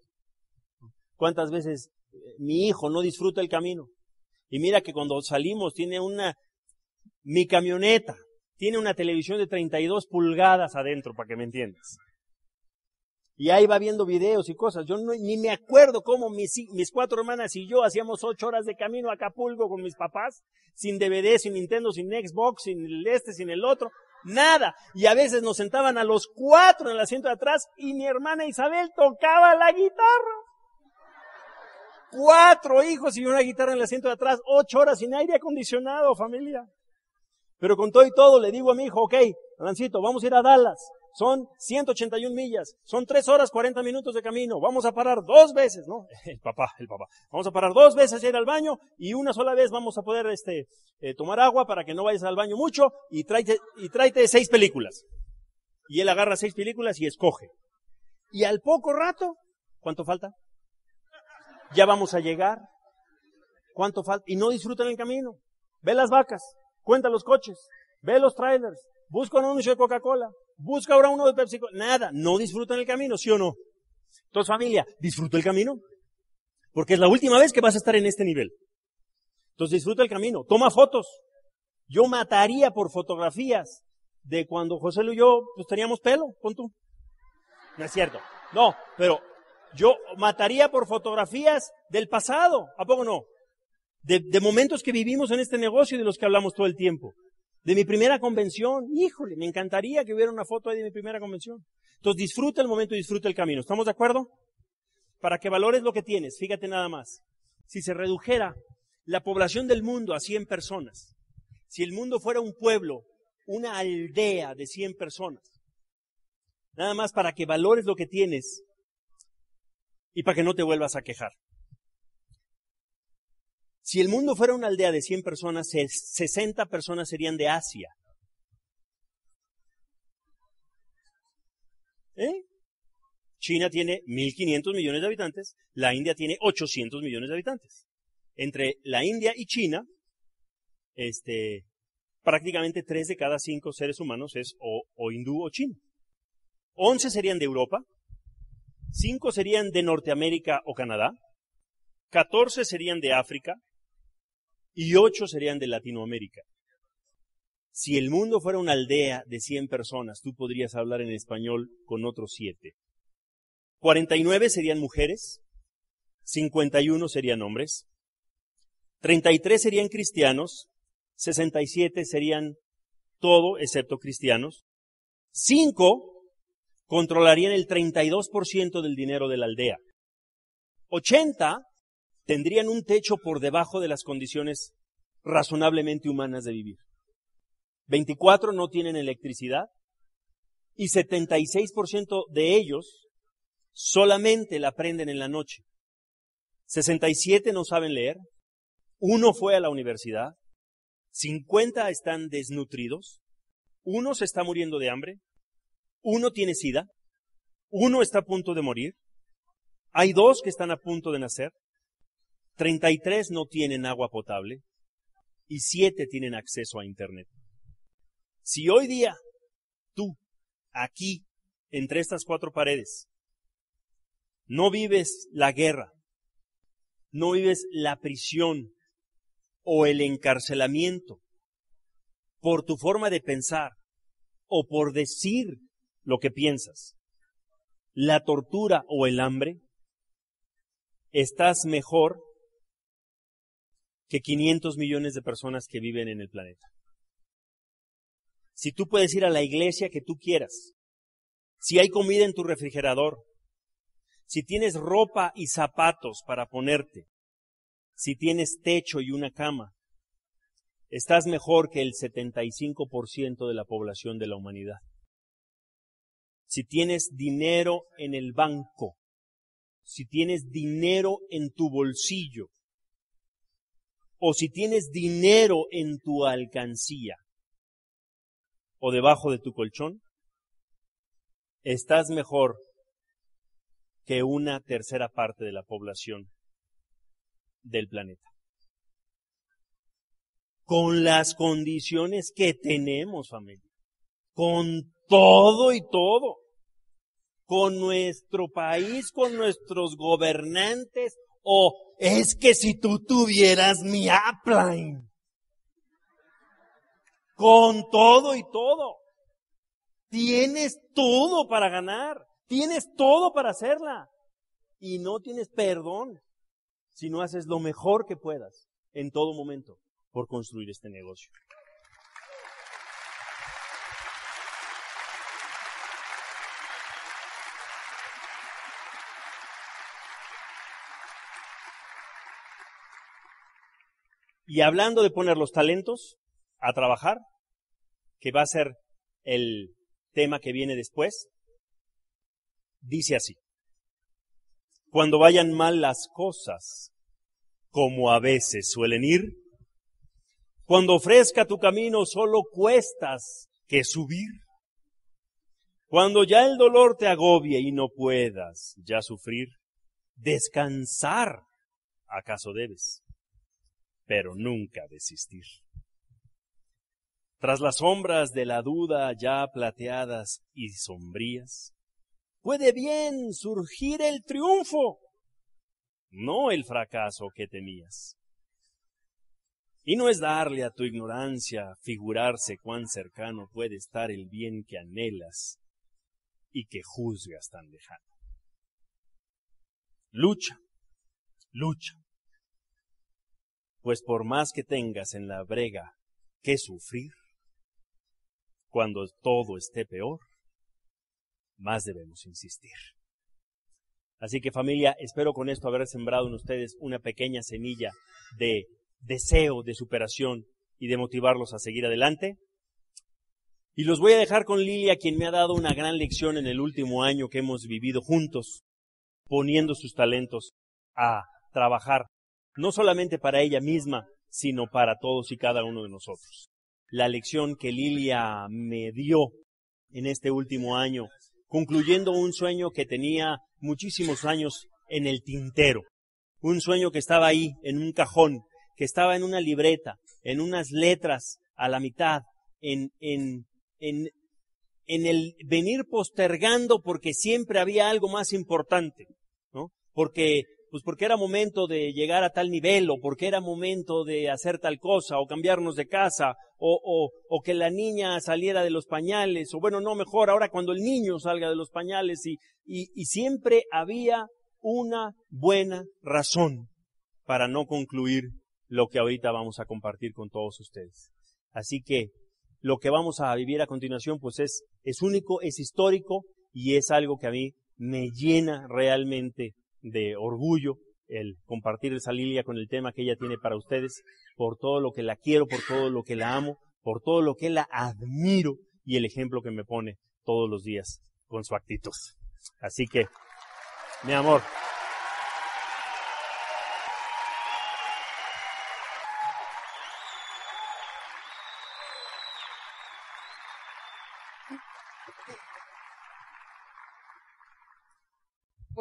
¿Cuántas veces eh, mi hijo no disfruta el camino? Y mira que cuando salimos tiene una, mi camioneta, tiene una televisión de 32 pulgadas adentro, para que me entiendas. Y ahí va viendo videos y cosas. Yo ni me acuerdo cómo mis, mis cuatro hermanas y yo hacíamos ocho horas de camino a Acapulco con mis papás, sin DVD, sin Nintendo, sin Xbox, sin el este, sin el otro, nada. Y a veces nos sentaban a los cuatro en el asiento de atrás y mi hermana Isabel tocaba la guitarra. Cuatro hijos y una guitarra en el asiento de atrás, ocho horas sin aire acondicionado, familia. Pero con todo y todo le digo a mi hijo, ok, Alancito, vamos a ir a Dallas. Son 181 millas, son tres horas 40 minutos de camino. Vamos a parar dos veces, ¿no? (laughs) El papá, el papá. Vamos a parar dos veces a ir al baño y una sola vez vamos a poder este, eh, tomar agua para que no vayas al baño mucho y tráete, y tráete seis películas. Y él agarra seis películas y escoge. Y al poco rato, ¿cuánto falta? Ya vamos a llegar. ¿Cuánto falta? Y no disfrutan el camino. Ve las vacas, cuenta los coches, ve los trailers, busca un anuncio de Coca-Cola, busca ahora uno de Pepsi. Nada, no disfrutan el camino, ¿sí o no? Entonces familia, disfruta el camino. Porque es la última vez que vas a estar en este nivel. Entonces disfruta el camino, toma fotos. Yo mataría por fotografías de cuando José y yo pues teníamos pelo, con tú. No es cierto. No, pero yo mataría por fotografías del pasado. ¿A poco no? De, de, momentos que vivimos en este negocio y de los que hablamos todo el tiempo. De mi primera convención. Híjole, me encantaría que hubiera una foto ahí de mi primera convención. Entonces disfruta el momento y disfruta el camino. ¿Estamos de acuerdo? Para que valores lo que tienes, fíjate nada más. Si se redujera la población del mundo a 100 personas, si el mundo fuera un pueblo, una aldea de 100 personas, nada más para que valores lo que tienes y para que no te vuelvas a quejar. Si el mundo fuera una aldea de 100 personas, 60 personas serían de Asia. ¿Eh? China tiene 1.500 millones de habitantes, la India tiene 800 millones de habitantes. Entre la India y China, este, prácticamente 3 de cada 5 seres humanos es o, o hindú o chino. 11 serían de Europa, 5 serían de Norteamérica o Canadá, 14 serían de África y 8 serían de Latinoamérica. Si el mundo fuera una aldea de 100 personas, tú podrías hablar en español con otros 7. 49 serían mujeres, 51 serían hombres, 33 serían cristianos, 67 serían todo excepto cristianos, 5 controlarían el 32% del dinero de la aldea. 80 tendrían un techo por debajo de las condiciones razonablemente humanas de vivir. 24 no tienen electricidad y 76% de ellos solamente la aprenden en la noche. 67 no saben leer, uno fue a la universidad, 50 están desnutridos, uno se está muriendo de hambre, uno tiene sida, uno está a punto de morir, hay dos que están a punto de nacer, 33 no tienen agua potable y 7 tienen acceso a Internet. Si hoy día tú, aquí, entre estas cuatro paredes, no vives la guerra, no vives la prisión o el encarcelamiento por tu forma de pensar o por decir lo que piensas, la tortura o el hambre, estás mejor que 500 millones de personas que viven en el planeta. Si tú puedes ir a la iglesia que tú quieras, si hay comida en tu refrigerador, si tienes ropa y zapatos para ponerte, si tienes techo y una cama, estás mejor que el 75% de la población de la humanidad si tienes dinero en el banco, si tienes dinero en tu bolsillo, o si tienes dinero en tu alcancía, o debajo de tu colchón, estás mejor que una tercera parte de la población del planeta. Con las condiciones que tenemos, familia. Con todo y todo con nuestro país, con nuestros gobernantes, o es que si tú tuvieras mi upline, con todo y todo, tienes todo para ganar, tienes todo para hacerla, y no tienes perdón si no haces lo mejor que puedas en todo momento por construir este negocio. Y hablando de poner los talentos a trabajar, que va a ser el tema que viene después, dice así. Cuando vayan mal las cosas, como a veces suelen ir, cuando ofrezca tu camino solo cuestas que subir, cuando ya el dolor te agobie y no puedas ya sufrir, descansar acaso debes, pero nunca desistir. Tras las sombras de la duda ya plateadas y sombrías, puede bien surgir el triunfo, no el fracaso que temías. Y no es darle a tu ignorancia figurarse cuán cercano puede estar el bien que anhelas y que juzgas tan lejano. Lucha, lucha, pues por más que tengas en la brega que sufrir, cuando todo esté peor, más debemos insistir. Así que familia, espero con esto haber sembrado en ustedes una pequeña semilla de deseo de superación y de motivarlos a seguir adelante. Y los voy a dejar con Lilia, quien me ha dado una gran lección en el último año que hemos vivido juntos, poniendo sus talentos a trabajar no solamente para ella misma, sino para todos y cada uno de nosotros. La lección que Lilia me dio en este último año, concluyendo un sueño que tenía muchísimos años en el tintero, un sueño que estaba ahí en un cajón, que estaba en una libreta, en unas letras a la mitad, en, en, en, en el venir postergando porque siempre había algo más importante, ¿no? Porque pues porque era momento de llegar a tal nivel, o porque era momento de hacer tal cosa, o cambiarnos de casa, o, o, o, que la niña saliera de los pañales, o bueno, no mejor, ahora cuando el niño salga de los pañales, y, y, y siempre había una buena razón para no concluir lo que ahorita vamos a compartir con todos ustedes. Así que lo que vamos a vivir a continuación, pues es, es único, es histórico, y es algo que a mí me llena realmente de orgullo el compartir esa Lilia con el tema que ella tiene para ustedes, por todo lo que la quiero, por todo lo que la amo, por todo lo que la admiro y el ejemplo que me pone todos los días con su actitud. Así que, mi amor.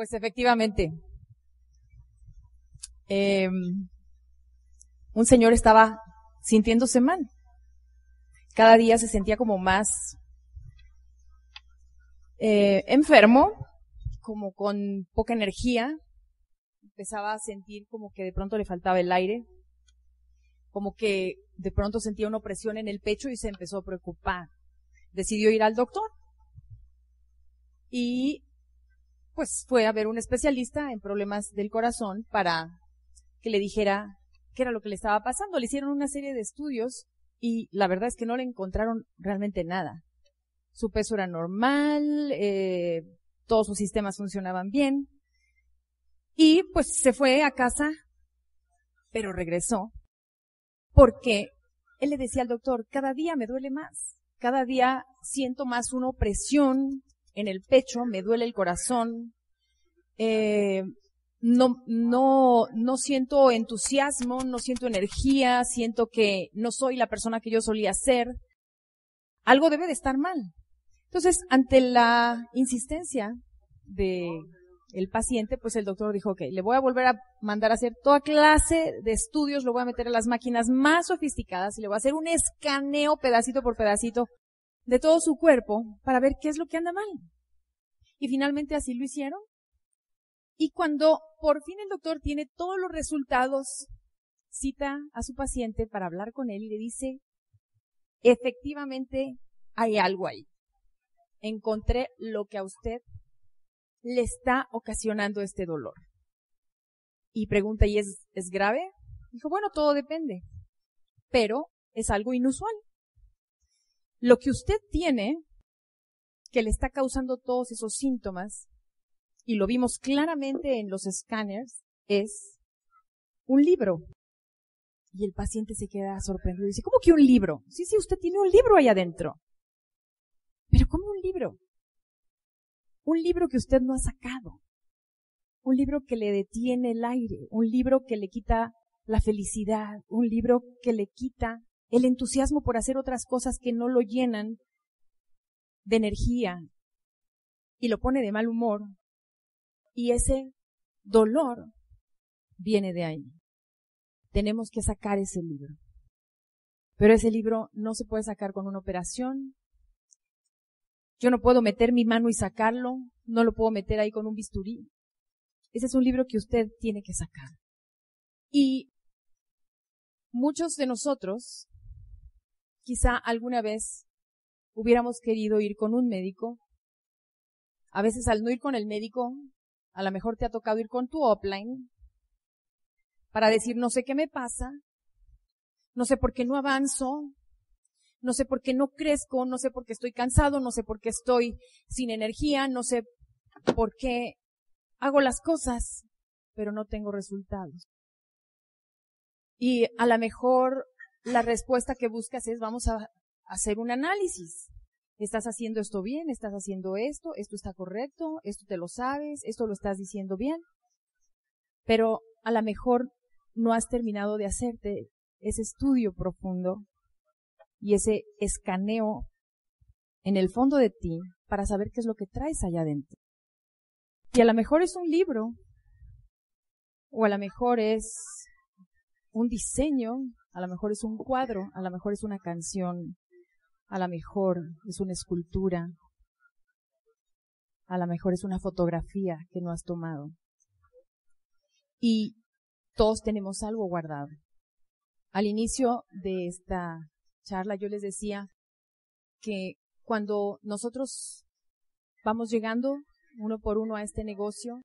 Pues efectivamente. Eh, un señor estaba sintiéndose mal. Cada día se sentía como más eh, enfermo, como con poca energía. Empezaba a sentir como que de pronto le faltaba el aire, como que de pronto sentía una opresión en el pecho y se empezó a preocupar. Decidió ir al doctor. Y pues fue a ver un especialista en problemas del corazón para que le dijera qué era lo que le estaba pasando. Le hicieron una serie de estudios y la verdad es que no le encontraron realmente nada. Su peso era normal, eh, todos sus sistemas funcionaban bien y pues se fue a casa, pero regresó porque él le decía al doctor, cada día me duele más, cada día siento más una opresión en el pecho, me duele el corazón, eh, no, no, no siento entusiasmo, no siento energía, siento que no soy la persona que yo solía ser. Algo debe de estar mal. Entonces, ante la insistencia de el paciente, pues el doctor dijo, ok, le voy a volver a mandar a hacer toda clase de estudios, lo voy a meter a las máquinas más sofisticadas y le voy a hacer un escaneo pedacito por pedacito de todo su cuerpo para ver qué es lo que anda mal. Y finalmente así lo hicieron. Y cuando por fin el doctor tiene todos los resultados, cita a su paciente para hablar con él y le dice, efectivamente hay algo ahí. Encontré lo que a usted le está ocasionando este dolor. Y pregunta, ¿y es, es grave? Dijo, bueno, todo depende, pero es algo inusual. Lo que usted tiene que le está causando todos esos síntomas, y lo vimos claramente en los escáneres, es un libro. Y el paciente se queda sorprendido y dice, ¿cómo que un libro? Sí, sí, usted tiene un libro ahí adentro. Pero ¿cómo un libro? Un libro que usted no ha sacado. Un libro que le detiene el aire. Un libro que le quita la felicidad. Un libro que le quita el entusiasmo por hacer otras cosas que no lo llenan de energía y lo pone de mal humor. Y ese dolor viene de ahí. Tenemos que sacar ese libro. Pero ese libro no se puede sacar con una operación. Yo no puedo meter mi mano y sacarlo. No lo puedo meter ahí con un bisturí. Ese es un libro que usted tiene que sacar. Y muchos de nosotros, quizá alguna vez hubiéramos querido ir con un médico. A veces al no ir con el médico, a lo mejor te ha tocado ir con tu offline para decir no sé qué me pasa, no sé por qué no avanzo, no sé por qué no crezco, no sé por qué estoy cansado, no sé por qué estoy sin energía, no sé por qué hago las cosas, pero no tengo resultados. Y a lo mejor la respuesta que buscas es vamos a hacer un análisis. ¿Estás haciendo esto bien? ¿Estás haciendo esto? ¿Esto está correcto? ¿Esto te lo sabes? ¿Esto lo estás diciendo bien? Pero a lo mejor no has terminado de hacerte ese estudio profundo y ese escaneo en el fondo de ti para saber qué es lo que traes allá adentro. Y a lo mejor es un libro, o a lo mejor es un diseño, a lo mejor es un cuadro, a lo mejor es una canción, a lo mejor es una escultura, a lo mejor es una fotografía que no has tomado. Y todos tenemos algo guardado. Al inicio de esta charla yo les decía que cuando nosotros vamos llegando uno por uno a este negocio,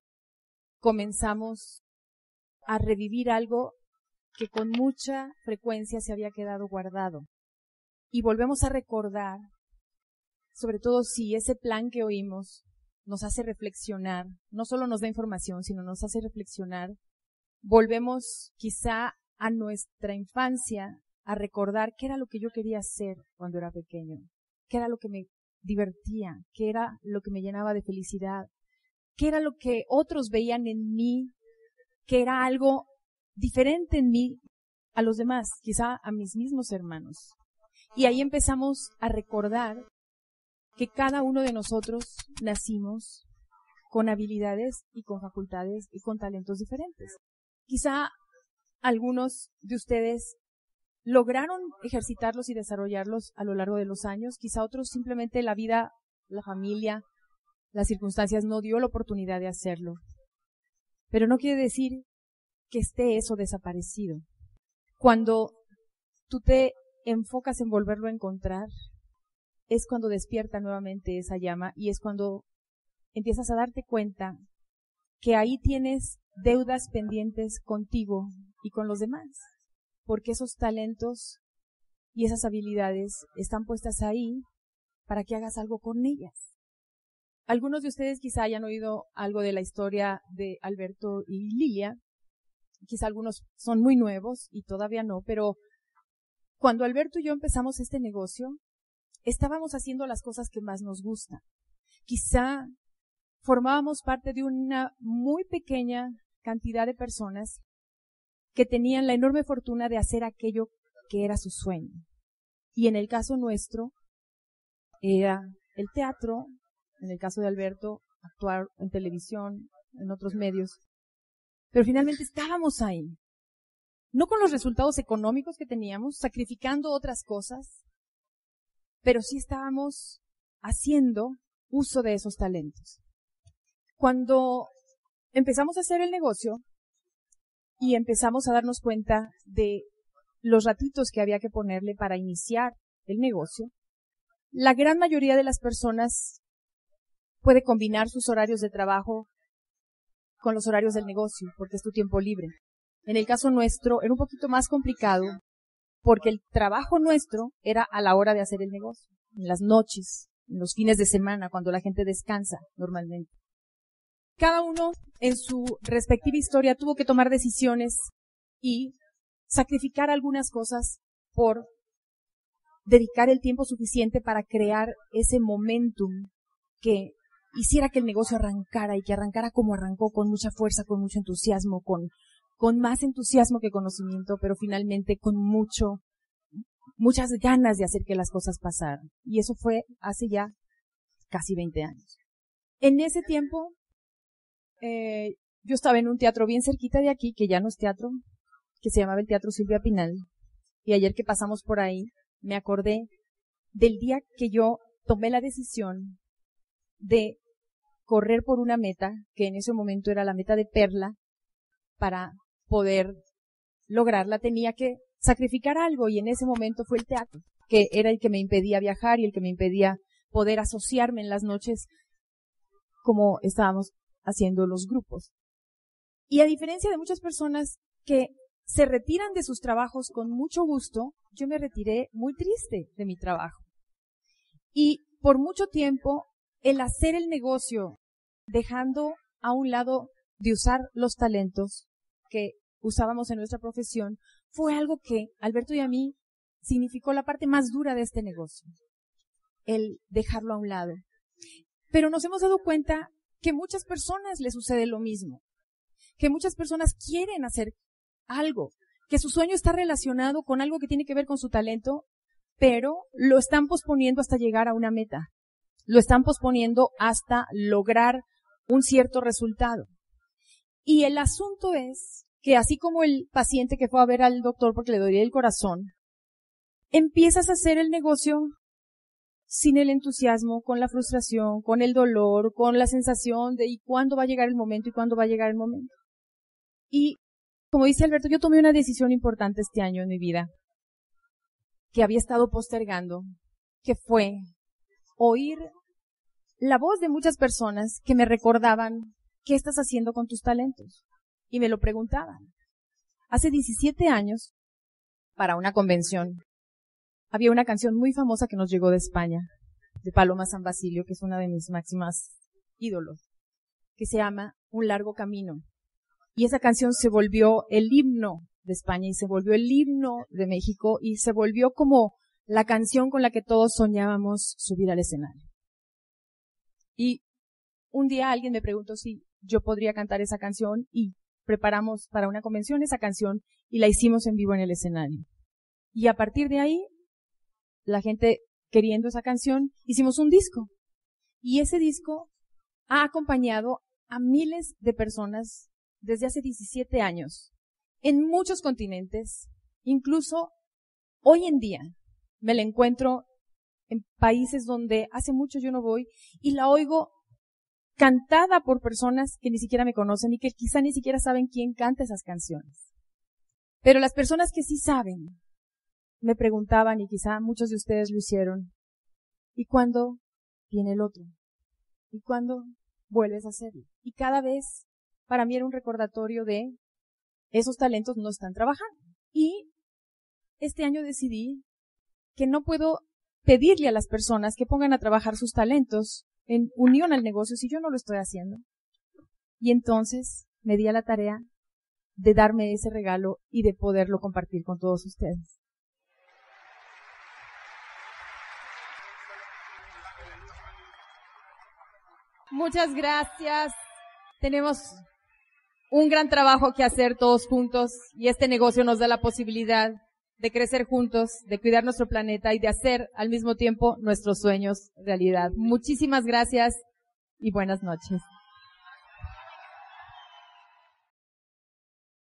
comenzamos a revivir algo que con mucha frecuencia se había quedado guardado. Y volvemos a recordar, sobre todo si ese plan que oímos nos hace reflexionar, no solo nos da información, sino nos hace reflexionar, volvemos quizá a nuestra infancia a recordar qué era lo que yo quería hacer cuando era pequeño, qué era lo que me divertía, qué era lo que me llenaba de felicidad, qué era lo que otros veían en mí, que era algo diferente en mí a los demás, quizá a mis mismos hermanos. Y ahí empezamos a recordar que cada uno de nosotros nacimos con habilidades y con facultades y con talentos diferentes. Quizá algunos de ustedes lograron ejercitarlos y desarrollarlos a lo largo de los años, quizá otros simplemente la vida, la familia, las circunstancias no dio la oportunidad de hacerlo. Pero no quiere decir que esté eso desaparecido. Cuando tú te enfocas en volverlo a encontrar, es cuando despierta nuevamente esa llama y es cuando empiezas a darte cuenta que ahí tienes deudas pendientes contigo y con los demás, porque esos talentos y esas habilidades están puestas ahí para que hagas algo con ellas. Algunos de ustedes quizá hayan oído algo de la historia de Alberto y Lilia, quizá algunos son muy nuevos y todavía no, pero cuando Alberto y yo empezamos este negocio, estábamos haciendo las cosas que más nos gustan. Quizá formábamos parte de una muy pequeña cantidad de personas que tenían la enorme fortuna de hacer aquello que era su sueño. Y en el caso nuestro, era el teatro, en el caso de Alberto, actuar en televisión, en otros medios. Pero finalmente estábamos ahí no con los resultados económicos que teníamos, sacrificando otras cosas, pero sí estábamos haciendo uso de esos talentos. Cuando empezamos a hacer el negocio y empezamos a darnos cuenta de los ratitos que había que ponerle para iniciar el negocio, la gran mayoría de las personas puede combinar sus horarios de trabajo con los horarios del negocio, porque es tu tiempo libre. En el caso nuestro era un poquito más complicado porque el trabajo nuestro era a la hora de hacer el negocio, en las noches, en los fines de semana, cuando la gente descansa normalmente. Cada uno en su respectiva historia tuvo que tomar decisiones y sacrificar algunas cosas por dedicar el tiempo suficiente para crear ese momentum que hiciera que el negocio arrancara y que arrancara como arrancó, con mucha fuerza, con mucho entusiasmo, con, con más entusiasmo que conocimiento, pero finalmente con mucho, muchas ganas de hacer que las cosas pasaran. Y eso fue hace ya casi 20 años. En ese tiempo, eh, yo estaba en un teatro bien cerquita de aquí, que ya no es teatro, que se llamaba el Teatro Silvia Pinal. Y ayer que pasamos por ahí, me acordé del día que yo tomé la decisión de correr por una meta, que en ese momento era la meta de Perla, para poder lograrla tenía que sacrificar algo y en ese momento fue el teatro, que era el que me impedía viajar y el que me impedía poder asociarme en las noches como estábamos haciendo los grupos. Y a diferencia de muchas personas que se retiran de sus trabajos con mucho gusto, yo me retiré muy triste de mi trabajo. Y por mucho tiempo, el hacer el negocio, dejando a un lado de usar los talentos que usábamos en nuestra profesión, fue algo que Alberto y a mí significó la parte más dura de este negocio, el dejarlo a un lado. Pero nos hemos dado cuenta que muchas personas les sucede lo mismo, que muchas personas quieren hacer algo, que su sueño está relacionado con algo que tiene que ver con su talento, pero lo están posponiendo hasta llegar a una meta. Lo están posponiendo hasta lograr un cierto resultado. Y el asunto es que así como el paciente que fue a ver al doctor porque le dolía el corazón, empiezas a hacer el negocio sin el entusiasmo, con la frustración, con el dolor, con la sensación de ¿y cuándo va a llegar el momento y cuándo va a llegar el momento? Y como dice Alberto, yo tomé una decisión importante este año en mi vida que había estado postergando, que fue oír la voz de muchas personas que me recordaban qué estás haciendo con tus talentos y me lo preguntaban. Hace 17 años, para una convención, había una canción muy famosa que nos llegó de España, de Paloma San Basilio, que es una de mis máximas ídolos, que se llama Un largo camino. Y esa canción se volvió el himno de España y se volvió el himno de México y se volvió como la canción con la que todos soñábamos subir al escenario. Y un día alguien me preguntó si yo podría cantar esa canción y preparamos para una convención esa canción y la hicimos en vivo en el escenario. Y a partir de ahí, la gente queriendo esa canción, hicimos un disco. Y ese disco ha acompañado a miles de personas desde hace 17 años en muchos continentes, incluso hoy en día me la encuentro en países donde hace mucho yo no voy y la oigo cantada por personas que ni siquiera me conocen y que quizá ni siquiera saben quién canta esas canciones. Pero las personas que sí saben me preguntaban y quizá muchos de ustedes lo hicieron, ¿y cuándo viene el otro? ¿Y cuándo vuelves a hacerlo? Y cada vez para mí era un recordatorio de esos talentos no están trabajando. Y este año decidí que no puedo pedirle a las personas que pongan a trabajar sus talentos en unión al negocio si yo no lo estoy haciendo. Y entonces me di a la tarea de darme ese regalo y de poderlo compartir con todos ustedes. Muchas gracias. Tenemos un gran trabajo que hacer todos juntos y este negocio nos da la posibilidad de crecer juntos, de cuidar nuestro planeta y de hacer al mismo tiempo nuestros sueños realidad. Muchísimas gracias y buenas noches.